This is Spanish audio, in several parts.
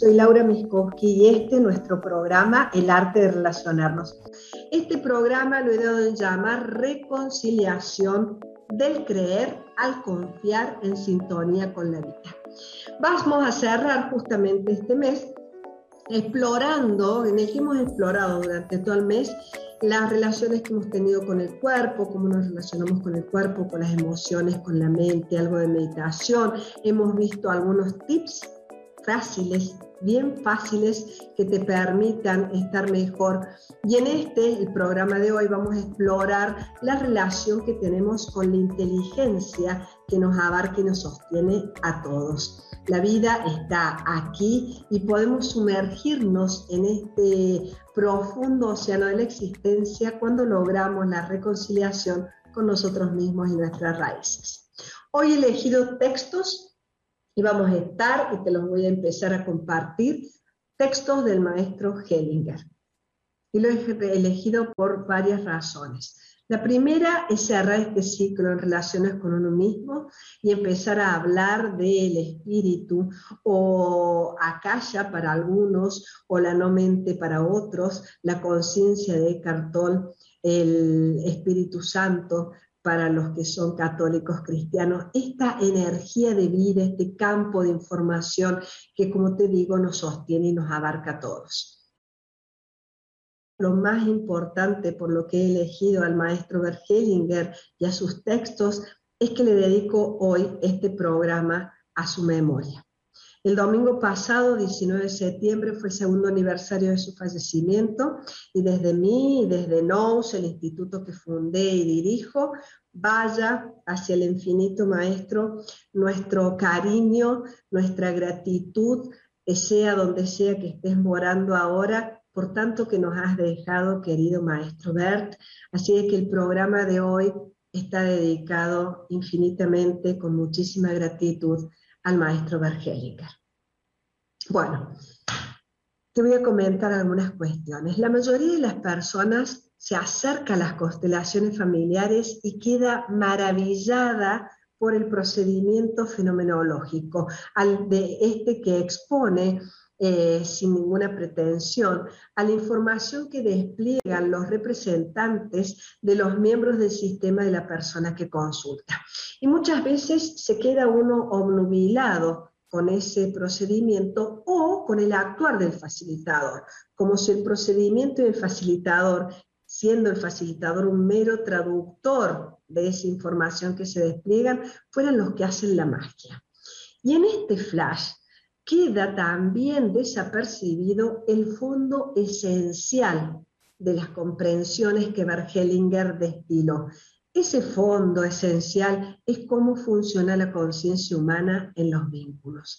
soy Laura Miskowski y este es nuestro programa El arte de relacionarnos. Este programa lo he dado en llamar Reconciliación del creer al confiar en sintonía con la vida. Vamos a cerrar justamente este mes explorando, en el que hemos explorado durante todo el mes, las relaciones que hemos tenido con el cuerpo, cómo nos relacionamos con el cuerpo, con las emociones, con la mente, algo de meditación. Hemos visto algunos tips fáciles, bien fáciles, que te permitan estar mejor. Y en este, el programa de hoy, vamos a explorar la relación que tenemos con la inteligencia que nos abarca y nos sostiene a todos. La vida está aquí y podemos sumergirnos en este profundo océano de la existencia cuando logramos la reconciliación con nosotros mismos y nuestras raíces. Hoy he elegido textos y vamos a estar, y te los voy a empezar a compartir, textos del maestro Hellinger. Y lo he elegido por varias razones. La primera es cerrar este ciclo en relaciones con uno mismo y empezar a hablar del espíritu o acalla para algunos o la no mente para otros, la conciencia de Cartol, el Espíritu Santo para los que son católicos cristianos, esta energía de vida, este campo de información que como te digo nos sostiene y nos abarca a todos lo más importante por lo que he elegido al maestro Bergelinger y a sus textos es que le dedico hoy este programa a su memoria. El domingo pasado, 19 de septiembre, fue segundo aniversario de su fallecimiento y desde mí, desde NOUS, el instituto que fundé y dirijo, vaya hacia el infinito maestro nuestro cariño, nuestra gratitud, sea donde sea que estés morando ahora, por tanto que nos has dejado, querido maestro Bert. Así es que el programa de hoy está dedicado infinitamente, con muchísima gratitud, al maestro Bergelinger. Bueno, te voy a comentar algunas cuestiones. La mayoría de las personas se acerca a las constelaciones familiares y queda maravillada por el procedimiento fenomenológico, al de este que expone eh, sin ninguna pretensión, a la información que despliegan los representantes de los miembros del sistema de la persona que consulta. Y muchas veces se queda uno obnubilado con ese procedimiento o con el actuar del facilitador, como si el procedimiento del facilitador, siendo el facilitador un mero traductor de esa información que se despliegan, fueran los que hacen la magia. Y en este flash queda también desapercibido el fondo esencial de las comprensiones que Bergelinger destiló. Ese fondo esencial es cómo funciona la conciencia humana en los vínculos,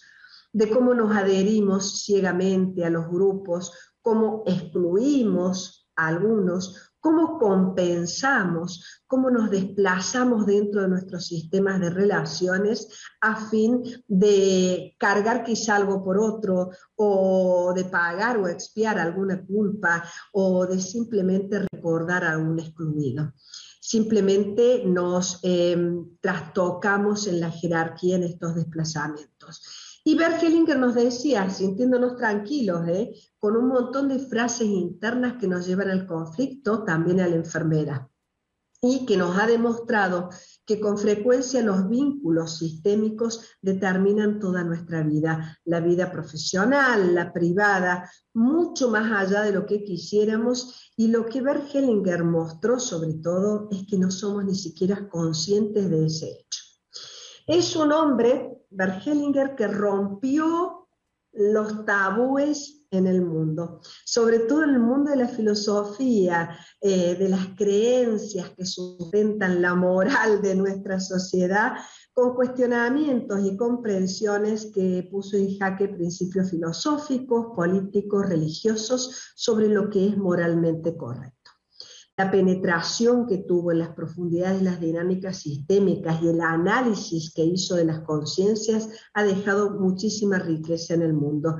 de cómo nos adherimos ciegamente a los grupos, cómo excluimos a algunos, cómo compensamos, cómo nos desplazamos dentro de nuestros sistemas de relaciones a fin de cargar quizá algo por otro o de pagar o expiar alguna culpa o de simplemente recordar a un excluido. Simplemente nos em, trastocamos en la jerarquía en estos desplazamientos. Y Bergelinger nos decía, sintiéndonos tranquilos, ¿eh? con un montón de frases internas que nos llevan al conflicto, también a la enfermera, y que nos ha demostrado que con frecuencia los vínculos sistémicos determinan toda nuestra vida, la vida profesional, la privada, mucho más allá de lo que quisiéramos, y lo que Bergelinger mostró sobre todo es que no somos ni siquiera conscientes de ese hecho. Es un hombre, Bergelinger, que rompió los tabúes en el mundo, sobre todo en el mundo de la filosofía, eh, de las creencias que sustentan la moral de nuestra sociedad, con cuestionamientos y comprensiones que puso en jaque principios filosóficos, políticos, religiosos sobre lo que es moralmente correcto la penetración que tuvo en las profundidades de las dinámicas sistémicas y el análisis que hizo de las conciencias ha dejado muchísima riqueza en el mundo.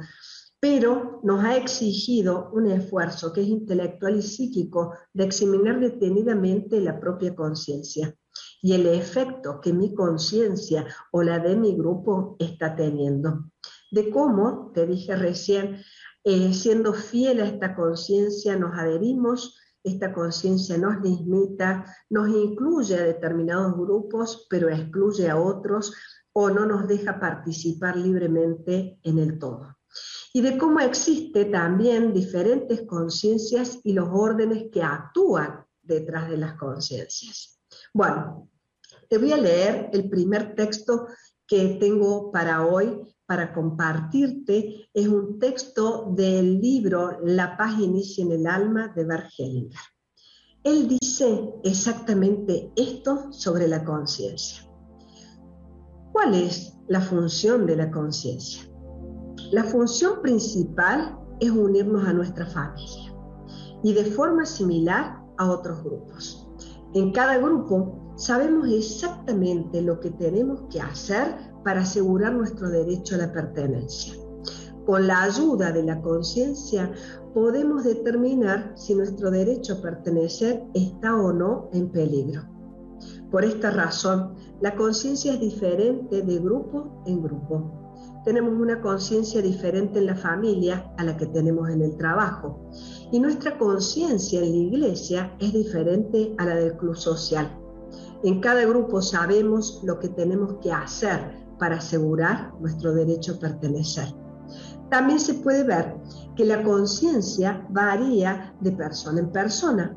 Pero nos ha exigido un esfuerzo que es intelectual y psíquico de examinar detenidamente la propia conciencia y el efecto que mi conciencia o la de mi grupo está teniendo. de cómo, te dije recién, eh, siendo fiel a esta conciencia nos adherimos, esta conciencia nos limita, nos incluye a determinados grupos, pero excluye a otros o no nos deja participar libremente en el todo. Y de cómo existe también diferentes conciencias y los órdenes que actúan detrás de las conciencias. Bueno, te voy a leer el primer texto que tengo para hoy para compartirte. Es un texto del libro La paz inicia en el alma de Bert Hellinger. Él dice exactamente esto sobre la conciencia. ¿Cuál es la función de la conciencia? La función principal es unirnos a nuestra familia y de forma similar a otros grupos. En cada grupo sabemos exactamente lo que tenemos que hacer para asegurar nuestro derecho a la pertenencia. Con la ayuda de la conciencia podemos determinar si nuestro derecho a pertenecer está o no en peligro. Por esta razón, la conciencia es diferente de grupo en grupo. Tenemos una conciencia diferente en la familia a la que tenemos en el trabajo. Y nuestra conciencia en la iglesia es diferente a la del club social. En cada grupo sabemos lo que tenemos que hacer para asegurar nuestro derecho a pertenecer. También se puede ver que la conciencia varía de persona en persona,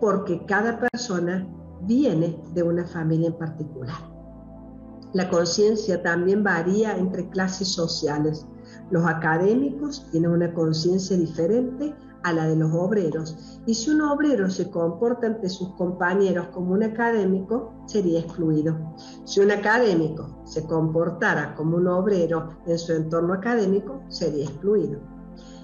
porque cada persona viene de una familia en particular. La conciencia también varía entre clases sociales. Los académicos tienen una conciencia diferente a la de los obreros. Y si un obrero se comporta ante sus compañeros como un académico, sería excluido. Si un académico se comportara como un obrero en su entorno académico, sería excluido.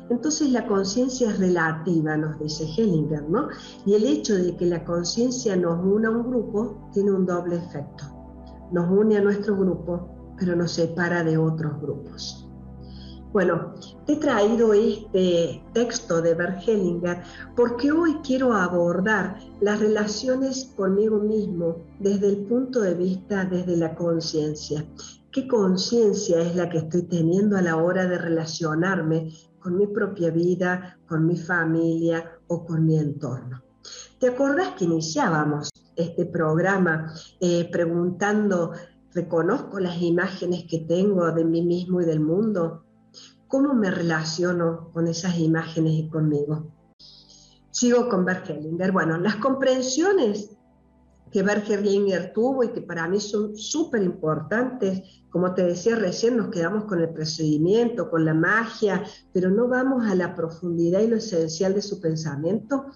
Entonces la conciencia es relativa, nos dice Hellinger, ¿no? Y el hecho de que la conciencia nos una a un grupo tiene un doble efecto. Nos une a nuestro grupo, pero nos separa de otros grupos. Bueno, te he traído este texto de Bert Hellinger porque hoy quiero abordar las relaciones conmigo mismo desde el punto de vista desde la conciencia. ¿Qué conciencia es la que estoy teniendo a la hora de relacionarme con mi propia vida, con mi familia o con mi entorno? ¿Te acordás que iniciábamos este programa eh, preguntando, ¿reconozco las imágenes que tengo de mí mismo y del mundo? ¿Cómo me relaciono con esas imágenes y conmigo? Sigo con Bergelinger. Bueno, las comprensiones que Bergelinger tuvo y que para mí son súper importantes, como te decía recién, nos quedamos con el procedimiento, con la magia, pero no vamos a la profundidad y lo esencial de su pensamiento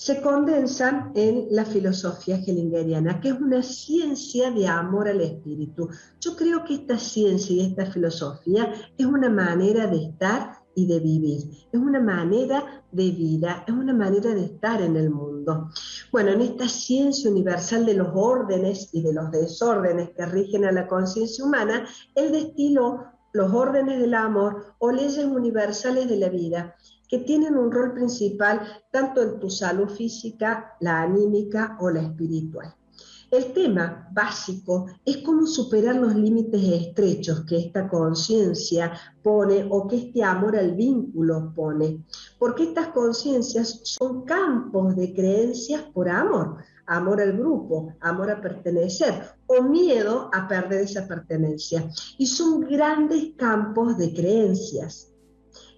se condensan en la filosofía hellingeriana, que es una ciencia de amor al espíritu. Yo creo que esta ciencia y esta filosofía es una manera de estar y de vivir, es una manera de vida, es una manera de estar en el mundo. Bueno, en esta ciencia universal de los órdenes y de los desórdenes que rigen a la conciencia humana, él destiló los órdenes del amor o leyes universales de la vida que tienen un rol principal tanto en tu salud física, la anímica o la espiritual. El tema básico es cómo superar los límites estrechos que esta conciencia pone o que este amor al vínculo pone, porque estas conciencias son campos de creencias por amor, amor al grupo, amor a pertenecer o miedo a perder esa pertenencia. Y son grandes campos de creencias.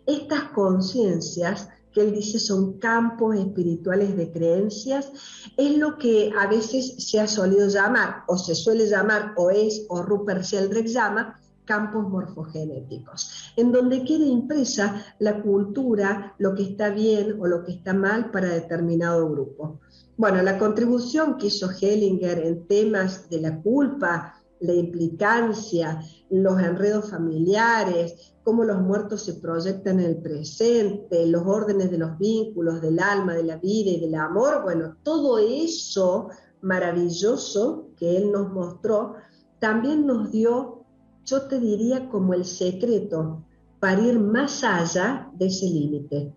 Estas conciencias que él dice son campos espirituales de creencias, es lo que a veces se ha solido llamar, o se suele llamar, o es, o Rupert Sheldrake llama, campos morfogenéticos, en donde queda impresa la cultura, lo que está bien o lo que está mal para determinado grupo. Bueno, la contribución que hizo Hellinger en temas de la culpa, la implicancia, los enredos familiares, cómo los muertos se proyectan en el presente, los órdenes de los vínculos, del alma, de la vida y del amor, bueno, todo eso maravilloso que él nos mostró, también nos dio, yo te diría, como el secreto para ir más allá de ese límite.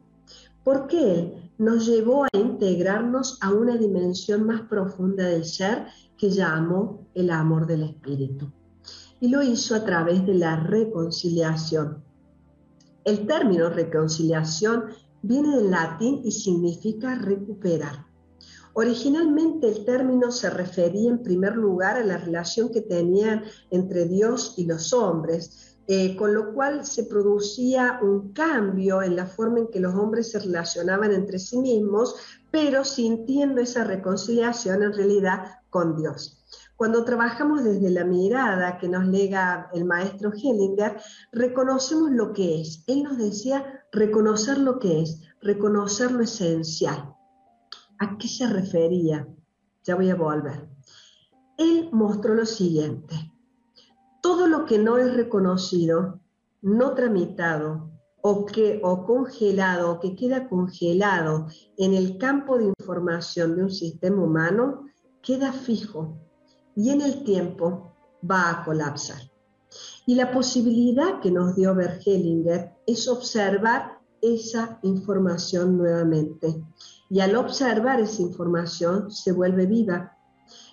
Porque él nos llevó a integrarnos a una dimensión más profunda del ser que llamó el amor del espíritu. Y lo hizo a través de la reconciliación. El término reconciliación viene del latín y significa recuperar. Originalmente el término se refería en primer lugar a la relación que tenían entre Dios y los hombres, eh, con lo cual se producía un cambio en la forma en que los hombres se relacionaban entre sí mismos, pero sintiendo esa reconciliación en realidad con Dios. Cuando trabajamos desde la mirada que nos lega el maestro Hellinger, reconocemos lo que es. Él nos decía reconocer lo que es, reconocer lo esencial. ¿A qué se refería? Ya voy a volver. Él mostró lo siguiente todo lo que no es reconocido, no tramitado o, que, o congelado o que queda congelado en el campo de información de un sistema humano, queda fijo y en el tiempo va a colapsar. Y la posibilidad que nos dio Bergelinger es observar esa información nuevamente. Y al observar esa información se vuelve viva.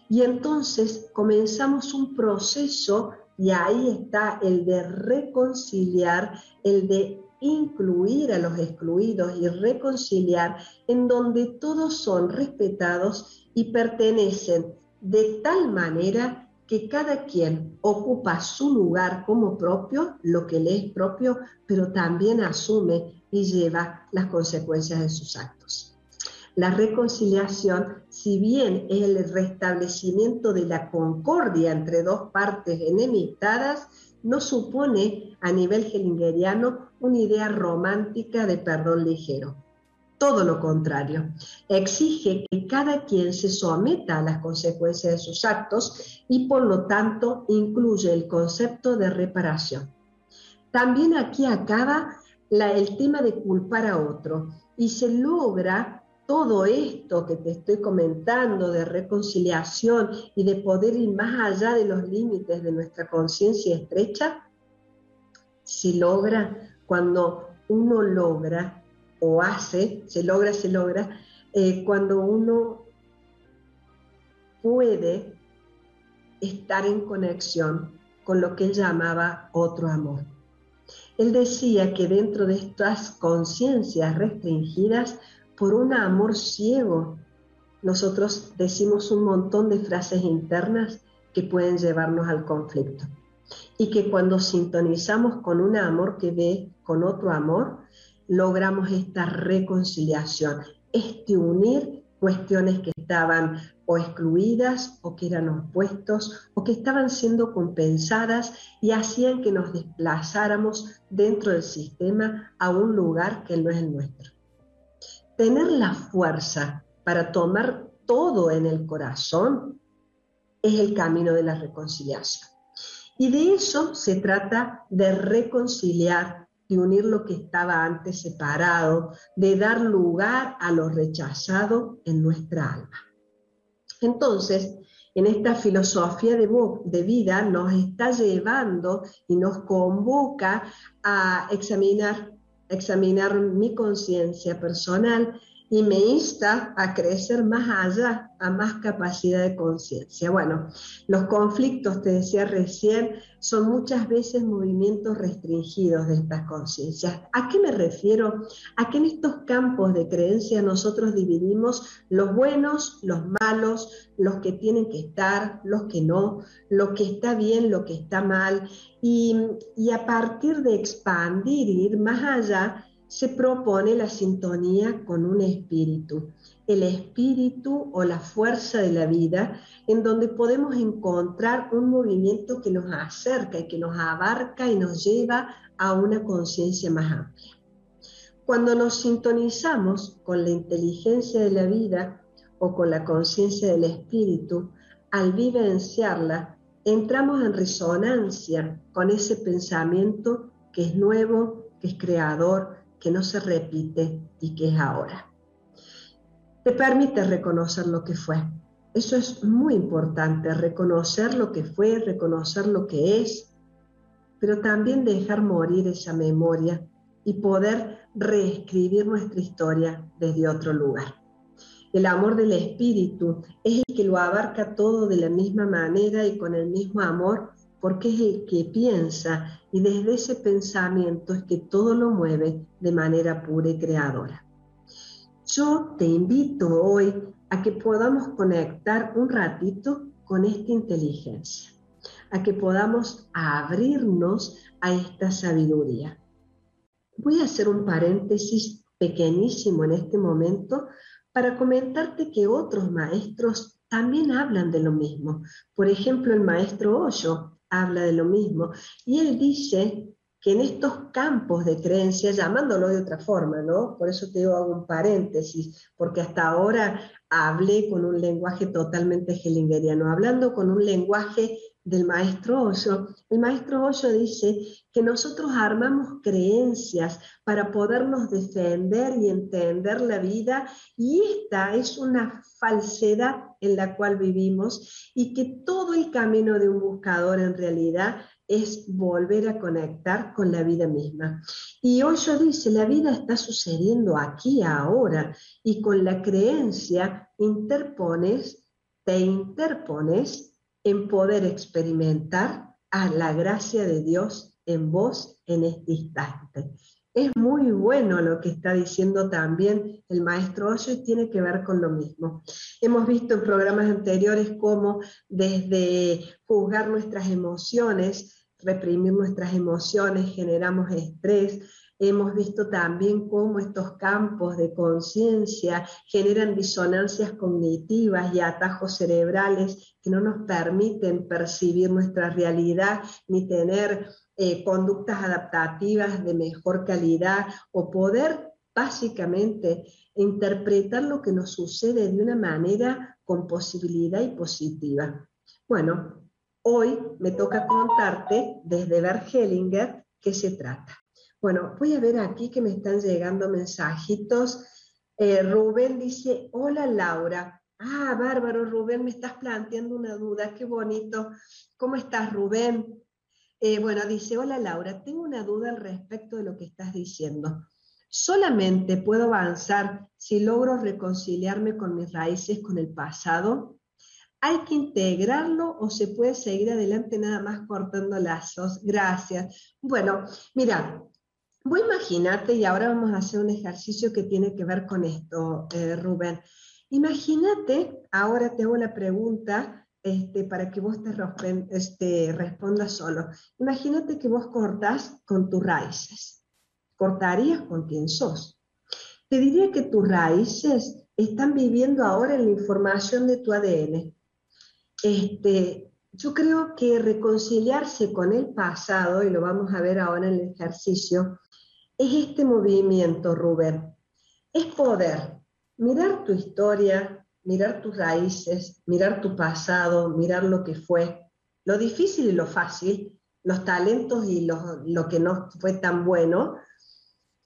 Y entonces comenzamos un proceso y ahí está el de reconciliar, el de incluir a los excluidos y reconciliar en donde todos son respetados y pertenecen de tal manera que cada quien ocupa su lugar como propio, lo que le es propio, pero también asume y lleva las consecuencias de sus actos. La reconciliación, si bien es el restablecimiento de la concordia entre dos partes enemistadas, no supone a nivel hellingeriano una idea romántica de perdón ligero. Todo lo contrario, exige que cada quien se someta a las consecuencias de sus actos y por lo tanto incluye el concepto de reparación. También aquí acaba el tema de culpar a otro y se logra todo esto que te estoy comentando de reconciliación y de poder ir más allá de los límites de nuestra conciencia estrecha, se logra cuando uno logra o hace, se logra, se logra, eh, cuando uno puede estar en conexión con lo que él llamaba otro amor. Él decía que dentro de estas conciencias restringidas por un amor ciego, nosotros decimos un montón de frases internas que pueden llevarnos al conflicto. Y que cuando sintonizamos con un amor que ve con otro amor, logramos esta reconciliación, este unir cuestiones que estaban o excluidas o que eran opuestos o que estaban siendo compensadas y hacían que nos desplazáramos dentro del sistema a un lugar que no es el nuestro tener la fuerza para tomar todo en el corazón es el camino de la reconciliación. Y de eso se trata de reconciliar, de unir lo que estaba antes separado, de dar lugar a lo rechazado en nuestra alma. Entonces, en esta filosofía de, de, vida nos está llevando y nos convoca a examinar examinar mi conciencia personal y me insta a crecer más allá, a más capacidad de conciencia. Bueno, los conflictos, te decía recién, son muchas veces movimientos restringidos de estas conciencias. ¿A qué me refiero? A que en estos campos de creencia nosotros dividimos los buenos, los malos, los que tienen que estar, los que no, lo que está bien, lo que está mal, y, y a partir de expandir ir más allá, se propone la sintonía con un espíritu, el espíritu o la fuerza de la vida, en donde podemos encontrar un movimiento que nos acerca y que nos abarca y nos lleva a una conciencia más amplia. Cuando nos sintonizamos con la inteligencia de la vida o con la conciencia del espíritu, al vivenciarla, entramos en resonancia con ese pensamiento que es nuevo, que es creador, que no se repite y que es ahora. Te permite reconocer lo que fue. Eso es muy importante, reconocer lo que fue, reconocer lo que es, pero también dejar morir esa memoria y poder reescribir nuestra historia desde otro lugar. El amor del espíritu es el que lo abarca todo de la misma manera y con el mismo amor porque es el que piensa y desde ese pensamiento es que todo lo mueve de manera pura y creadora. Yo te invito hoy a que podamos conectar un ratito con esta inteligencia, a que podamos abrirnos a esta sabiduría. Voy a hacer un paréntesis pequeñísimo en este momento para comentarte que otros maestros también hablan de lo mismo. Por ejemplo, el maestro Hoyo habla de lo mismo y él dice que en estos campos de creencia, llamándolo de otra forma, ¿no? Por eso te digo, hago un paréntesis, porque hasta ahora hablé con un lenguaje totalmente hellingeriano, hablando con un lenguaje del maestro Osho, el maestro Osho dice que nosotros armamos creencias para podernos defender y entender la vida y esta es una falsedad en la cual vivimos y que todo el camino de un buscador en realidad es volver a conectar con la vida misma. Y Osho dice, la vida está sucediendo aquí, ahora, y con la creencia interpones, te interpones en poder experimentar a la gracia de Dios en vos en este instante. Es muy bueno lo que está diciendo también el maestro Osho y tiene que ver con lo mismo. Hemos visto en programas anteriores cómo desde juzgar nuestras emociones, reprimir nuestras emociones, generamos estrés, Hemos visto también cómo estos campos de conciencia generan disonancias cognitivas y atajos cerebrales que no nos permiten percibir nuestra realidad ni tener eh, conductas adaptativas de mejor calidad o poder básicamente interpretar lo que nos sucede de una manera con posibilidad y positiva. Bueno, hoy me toca contarte desde Bert Hellinger qué se trata. Bueno, voy a ver aquí que me están llegando mensajitos. Eh, Rubén dice, hola Laura. Ah, bárbaro, Rubén, me estás planteando una duda, qué bonito. ¿Cómo estás, Rubén? Eh, bueno, dice, hola Laura, tengo una duda al respecto de lo que estás diciendo. ¿Solamente puedo avanzar si logro reconciliarme con mis raíces, con el pasado? ¿Hay que integrarlo o se puede seguir adelante nada más cortando lazos? Gracias. Bueno, mira, Vos imagínate, y ahora vamos a hacer un ejercicio que tiene que ver con esto, eh, Rubén. Imagínate, ahora te hago la pregunta este, para que vos te, este, respondas solo. Imagínate que vos cortás con tus raíces. ¿Cortarías con quién sos? Te diría que tus raíces están viviendo ahora en la información de tu ADN. Este, yo creo que reconciliarse con el pasado, y lo vamos a ver ahora en el ejercicio, es este movimiento, Rubén. Es poder mirar tu historia, mirar tus raíces, mirar tu pasado, mirar lo que fue, lo difícil y lo fácil, los talentos y lo, que no fue tan bueno,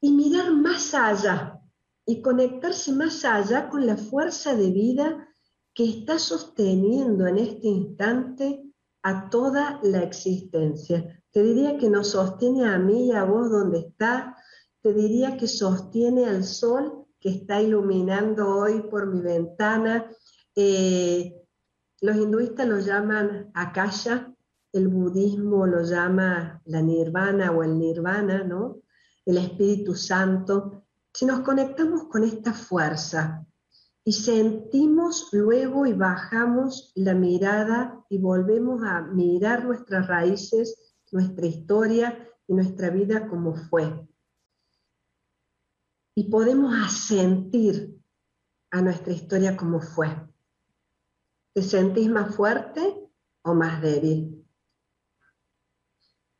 y mirar más allá y conectarse más allá con la fuerza de vida que está sosteniendo en este instante a toda la existencia. Te diría que nos sostiene a mí y a vos donde está, te diría que sostiene al sol que está iluminando hoy por mi ventana. Eh, los hinduistas lo llaman akasha, el budismo lo llama la nirvana o el nirvana, ¿no? El Espíritu Santo. Si nos conectamos con esta fuerza y sentimos luego y bajamos la mirada y volvemos a mirar nuestras raíces, nuestra historia y nuestra vida como fue y podemos asentir a nuestra historia como fue. ¿Te sentís más fuerte o más débil?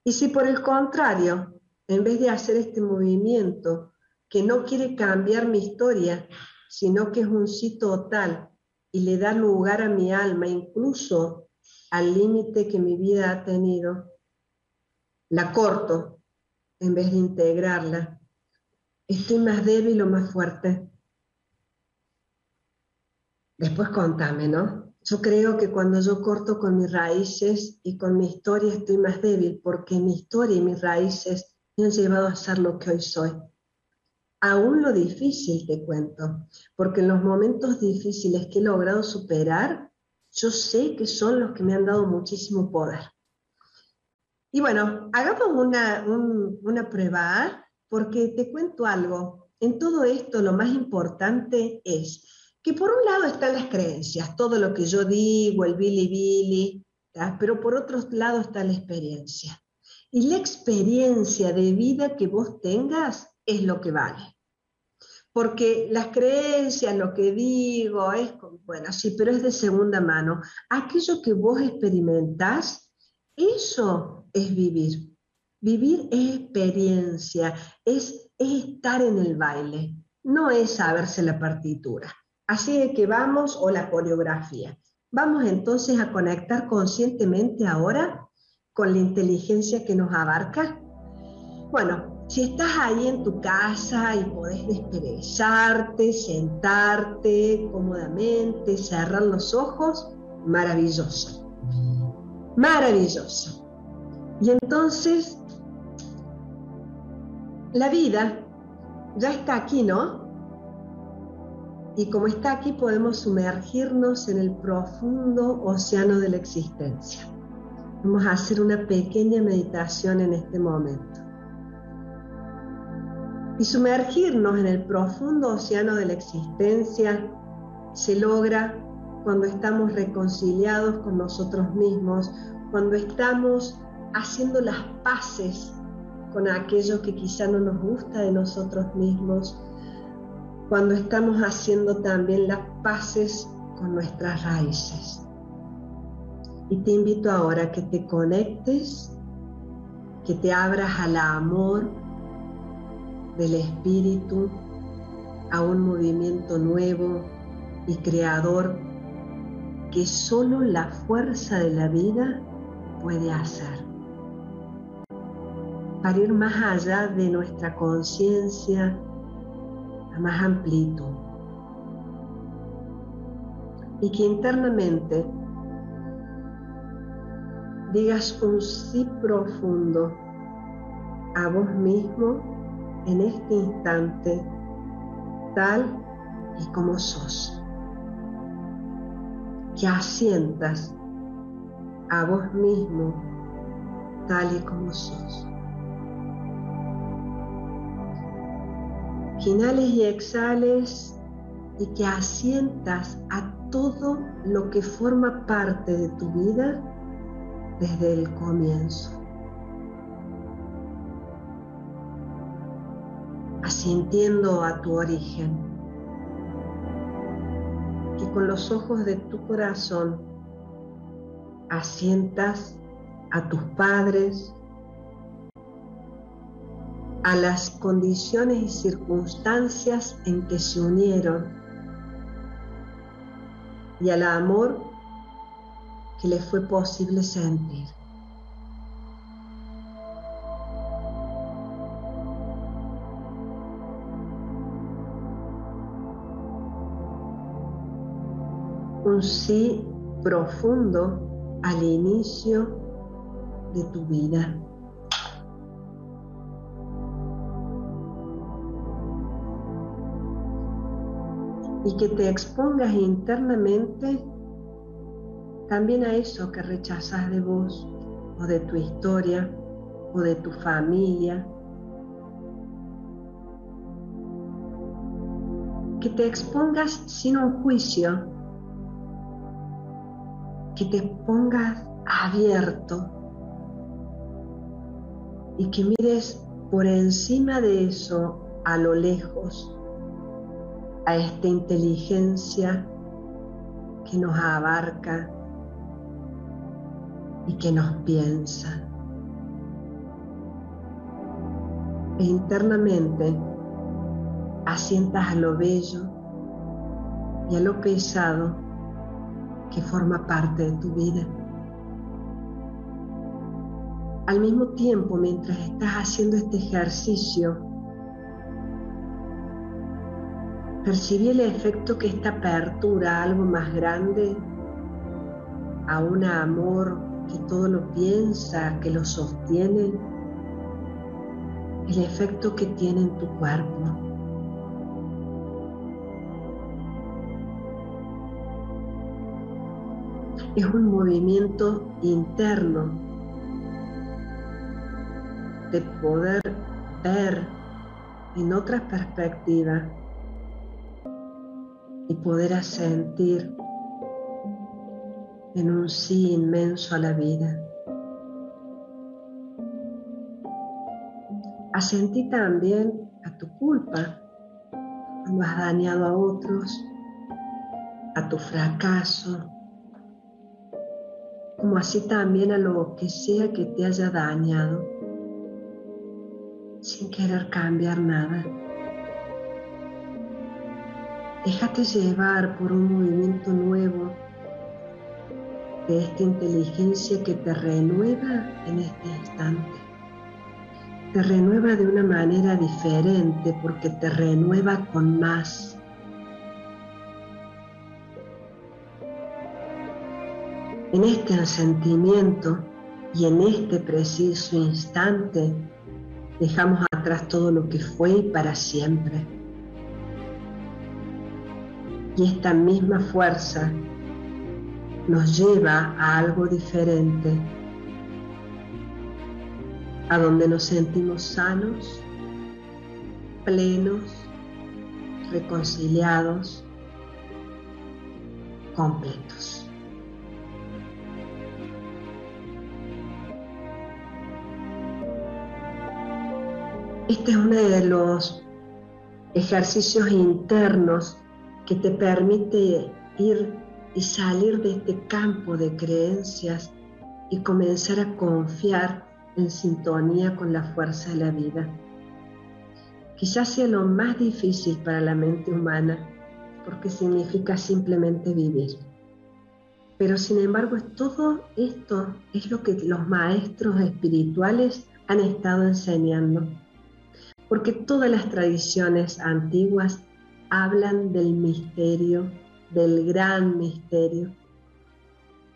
Y si por el contrario, en vez de hacer este movimiento que no quiere cambiar mi historia, sino que es un sí total y le da lugar a mi alma, incluso al límite que mi vida ha tenido, la corto en vez de integrarla ¿Estoy más débil o más fuerte? Después contame, ¿no? Yo creo que cuando yo corto con mis raíces y con mi historia estoy más débil porque mi historia y mis raíces me han llevado a ser lo que hoy soy. Aún lo difícil te cuento, porque en los momentos difíciles que he logrado superar, yo sé que son los que me han dado muchísimo poder. Y bueno, hagamos una, una prueba, porque te cuento algo. En todo esto lo más importante es que por un lado están las creencias, todo lo que yo digo, el bili bili, pero por otro lado está la experiencia. Y la experiencia de vida que vos tengas es lo que vale. Porque las creencias, lo que digo, es, bueno, sí, pero es de segunda mano. Aquello que vos experimentás, eso es vivir. Vivir es experiencia, es, es estar en el baile, no es saberse la partitura. Así que vamos, o la coreografía. Vamos entonces a conectar conscientemente ahora con la inteligencia que nos abarca. Bueno, si estás ahí en tu casa y podés desperezarte, sentarte cómodamente, cerrar los ojos, maravilloso. Maravilloso. Y entonces, la vida ya está aquí, ¿no? y como está aquí podemos sumergirnos en el profundo océano de la existencia. Vamos a hacer una pequeña meditación en este momento. Y sumergirnos en el profundo océano de la existencia se logra cuando estamos reconciliados con nosotros mismos, cuando estamos haciendo las paces con aquello que quizá no nos gusta de nosotros mismos, cuando estamos haciendo también las paces con nuestras raíces. Y te invito ahora a que te conectes, que te abras al amor del espíritu, a un movimiento nuevo y creador que solo la fuerza de la vida puede hacer. Para ir más allá de nuestra conciencia, más amplitud. Y que internamente digas un sí profundo a vos mismo en este instante, tal y como sos. Que asientas a vos mismo tal y como sos. inhales y exhales y que asientas a todo lo que forma parte de tu vida desde el comienzo. Asintiendo a tu origen. Que con los ojos de tu corazón asientas a tus padres, a las condiciones y circunstancias en que se unieron y al amor que le fue posible sentir. Un sí profundo al inicio de tu vida. y que te expongas internamente también a eso que rechazas de vos o de tu historia o de tu familia. Que te expongas sin un juicio, que te pongas abierto y que mires por encima de eso a lo lejos a esta inteligencia que nos abarca y que nos piensa. E internamente asientas a lo bello y a lo pesado que forma parte de tu vida. Al mismo tiempo, mientras estás haciendo este ejercicio, percibí el efecto que esta apertura a algo más grande, a un amor que todo lo piensa, que lo sostiene, el efecto que tiene en tu cuerpo. Es un movimiento interno de poder ver en otra perspectiva y poder sentir en un sí inmenso a la vida. Asentí también a tu culpa cuando has dañado a otros, a tu fracaso, como así también a lo que sea que te haya dañado, sin querer cambiar nada. Déjate llevar por un movimiento nuevo de esta inteligencia que te renueva en este instante. Te renueva de una manera diferente porque te renueva con más. En este sentimiento y en este preciso instante dejamos atrás todo lo que fue para siempre. Y esta misma fuerza nos lleva a algo diferente, a donde nos sentimos sanos, plenos, reconciliados, completos. Este es uno de los ejercicios internos que te permite ir y salir de este campo de creencias y comenzar a confiar en sintonía con la fuerza de la vida. Quizás sea lo más difícil para la mente humana porque significa simplemente vivir. Pero sin embargo, todo esto es lo que los maestros espirituales han estado enseñando. Porque todas las tradiciones antiguas hablan del misterio del gran misterio.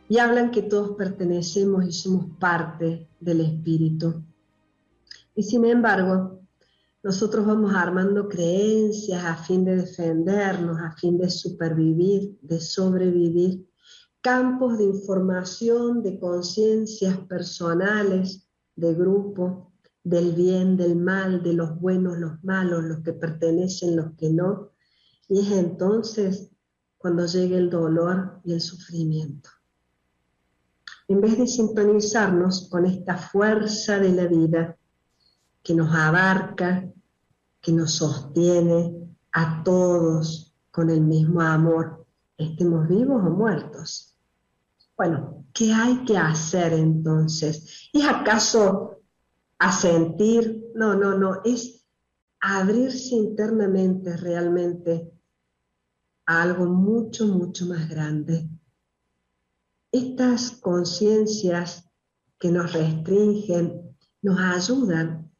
Y hablan que todos pertenecemos y somos parte del Espíritu. Y sin embargo, nosotros vamos armando creencias a fin de defendernos, a fin de supervivir, de sobrevivir, campos de información, de conciencias personales, de grupo, del bien, del mal, de los buenos, los malos, los que pertenecen, los que no. Y es entonces cuando llegue el dolor y el sufrimiento. En vez de sintonizarnos con esta fuerza de la vida que nos abarca, que nos sostiene a todos con el mismo amor, estemos vivos o muertos. Bueno, ¿qué hay que hacer entonces? ¿Es acaso asentir? No, no, no, es abrirse internamente realmente algo mucho, mucho más grande. Estas conciencias que nos restringen nos ayudan,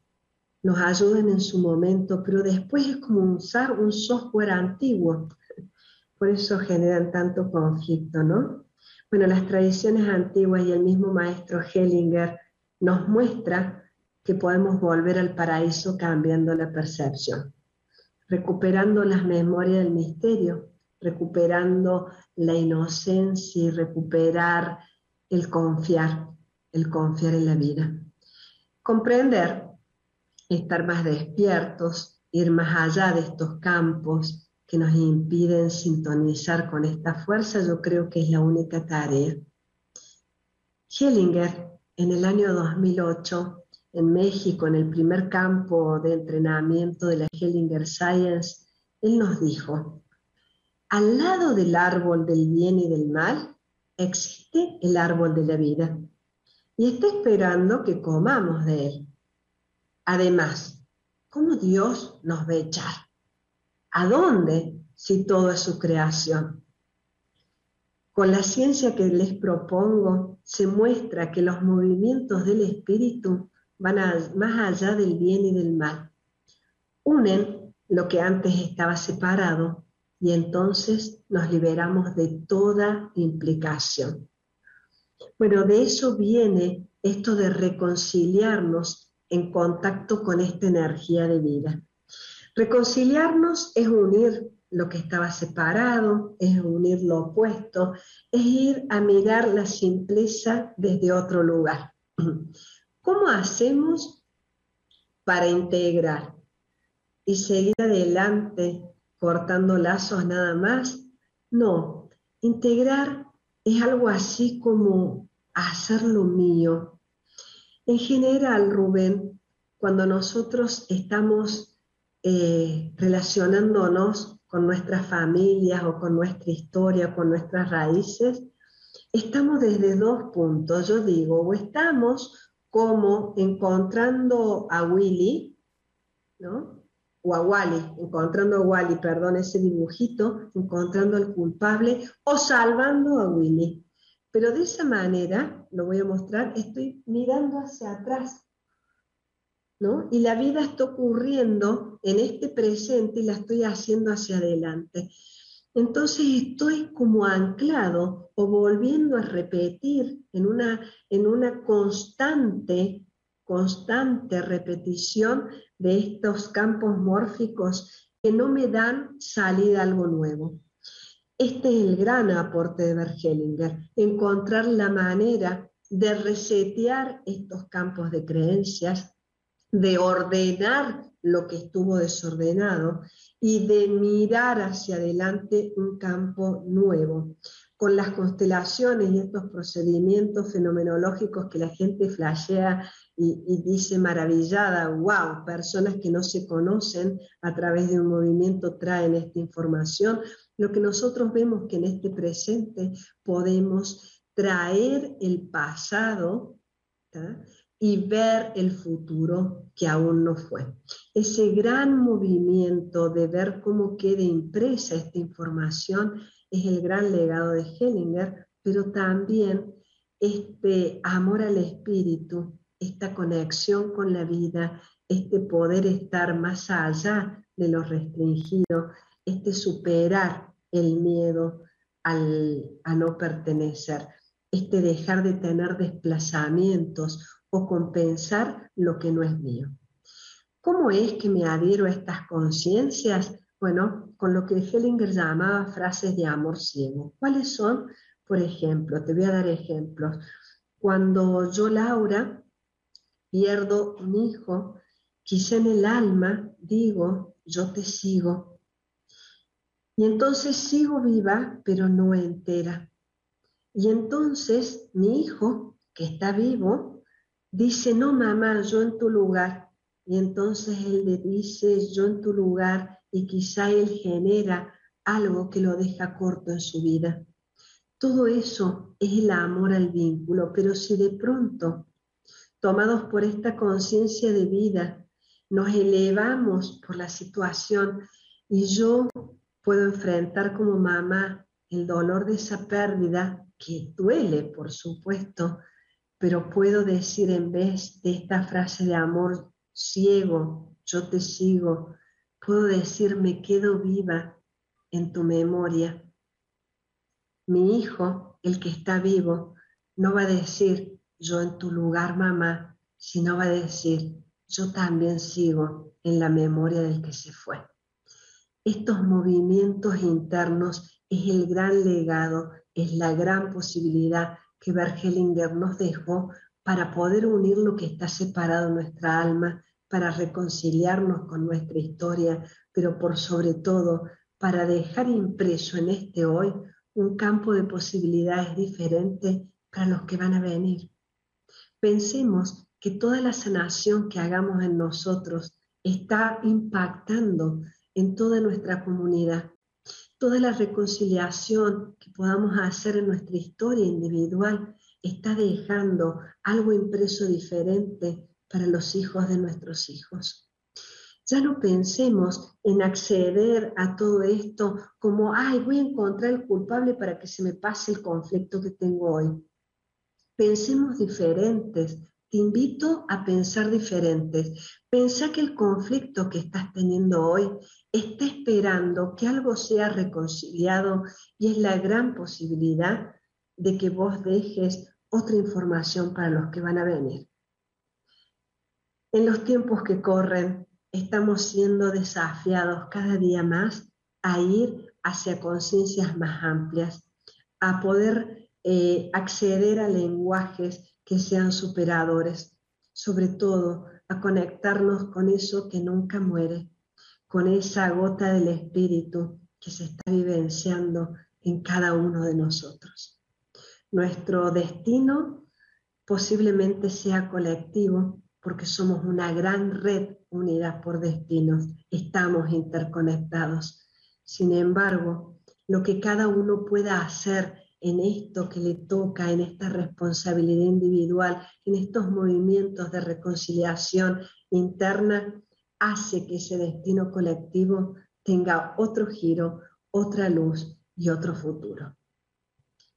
nos ayudan en su momento, pero después es como usar un software antiguo. Por eso generan tanto conflicto, ¿no? Bueno, las tradiciones antiguas y el mismo maestro Hellinger nos muestra que podemos volver al paraíso cambiando la percepción, recuperando las memorias del misterio, recuperando la inocencia y recuperar el confiar, el confiar en la vida. Comprender, estar más despiertos, ir más allá de estos campos que nos impiden sintonizar con esta fuerza, yo creo que es la única tarea. Hellinger, en el año 2008, en México, en el primer campo de entrenamiento de la Hellinger Science, él nos dijo, al lado del árbol del bien y del mal existe el árbol de la vida y está esperando que comamos de él. Además, ¿cómo Dios nos va a echar? ¿A dónde si todo es su creación? Con la ciencia que les propongo, se muestra que los movimientos del espíritu van más allá del bien y del mal. Unen lo que antes estaba separado y entonces nos liberamos de toda implicación. Bueno, de eso viene esto de reconciliarnos en contacto con esta energía de vida. Reconciliarnos es unir lo que estaba separado, es unir lo opuesto, es ir a mirar la simpleza desde otro lugar. ¿Cómo hacemos para integrar y seguir adelante cortando lazos nada más. No, integrar es algo así como hacer lo mío. En general, Rubén, cuando nosotros estamos eh, relacionándonos con nuestras familias o con nuestra historia, con nuestras raíces, estamos desde dos puntos. Yo digo, o estamos como encontrando a Willy, ¿no? O a Wally, encontrando a Wally, perdón, ese dibujito, encontrando al culpable o salvando a Willy. Pero de esa manera, lo voy a mostrar, estoy mirando hacia atrás, ¿no? Y la vida está ocurriendo en este presente y la estoy haciendo hacia adelante. Entonces estoy como anclado o volviendo a repetir en una, en una constante, constante repetición de estos campos mórficos que no me dan salida a algo nuevo. Este es el gran aporte de Bergelinger, encontrar la manera de resetear estos campos de creencias, de ordenar lo que estuvo desordenado y de mirar hacia adelante un campo nuevo. Con las constelaciones y estos procedimientos fenomenológicos que la gente flashea y, dice maravillada, wow, personas que no se conocen a través de un movimiento traen esta información. Lo que nosotros vemos que en este presente podemos traer el pasado y ver el futuro que aún no fue. Ese gran movimiento de ver cómo queda impresa esta información es el gran legado de Hellinger, pero también este amor al espíritu, esta conexión con la vida, este poder estar más allá de lo restringido, este superar el miedo al, a no pertenecer, este dejar de tener desplazamientos o compensar lo que no es mío. ¿Cómo es que me adhiero a estas conciencias? Bueno, con lo que Hellinger llamaba frases de amor ciego. ¿Cuáles son? Por ejemplo, te voy a dar ejemplos. Cuando yo, Laura, pierdo un hijo, quizá en el alma digo, yo te sigo. Y entonces sigo viva, pero no entera. Y entonces mi hijo, que está vivo, dice, no mamá, yo en tu lugar. Y entonces él le dice, yo en tu lugar, y quizá él genera algo que lo deja corto en su vida. Todo eso es el amor al vínculo, pero si de pronto, tomados por esta conciencia de vida, nos elevamos por la situación y yo puedo enfrentar como mamá el dolor de esa pérdida, que duele, por supuesto, pero puedo decir en vez de esta frase de amor ciego, yo te sigo, puedo decir me quedo viva en tu memoria. Mi hijo, el que está vivo, no va a decir yo en tu lugar, mamá, sino va a decir yo también sigo en la memoria del que se fue. Estos movimientos internos es el gran legado, es la gran posibilidad que Bergelinger nos dejó para poder unir lo que está separado en nuestra alma, para reconciliarnos con nuestra historia, pero por sobre todo para dejar impreso en este hoy un campo de posibilidades diferentes para los que van a venir. Pensemos que toda la sanación que hagamos en nosotros está impactando en toda nuestra comunidad toda la reconciliación podamos hacer en nuestra historia individual está dejando algo impreso diferente para los hijos de nuestros hijos. Ya no pensemos en acceder a todo esto como, ay, voy a encontrar el culpable para que se me pase el conflicto que tengo hoy. Pensemos diferentes, te invito a pensar diferentes. Pensá que el conflicto que estás teniendo hoy está esperando que algo sea reconciliado y es la gran posibilidad de que vos dejes otra información para los que van a venir. En los tiempos que corren, estamos siendo desafiados cada día más a ir hacia conciencias más amplias, a poder eh, acceder a lenguajes que sean superadores, sobre todo a conectarnos con eso que nunca muere, con esa gota del espíritu que se está vivenciando en cada uno de nosotros. Nuestro destino posiblemente sea colectivo porque somos una gran red unida por destinos, estamos interconectados. Sin embargo, lo que cada uno pueda hacer en esto que le toca, en esta responsabilidad individual, en estos movimientos de reconciliación interna, hace que ese destino colectivo tenga otro giro, otra luz y otro futuro.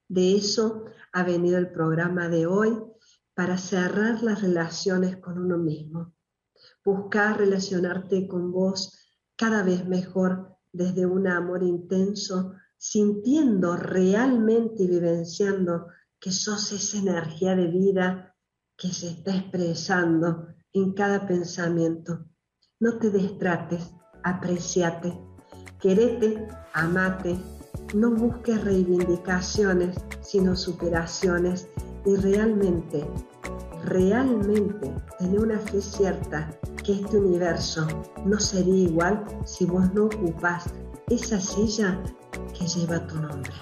De eso ha venido el programa de hoy para cerrar las relaciones con uno mismo. Buscar relacionarte con vos cada vez mejor desde un amor intenso, sintiendo realmente y vivenciando que sos esa energía de vida que se está expresando en cada pensamiento. No te destrates, apreciate, querete, amate, no busques reivindicaciones, sino superaciones y realmente, realmente tener una fe cierta que este universo no sería igual si vos no ocupas esa silla que lleva tu nombre.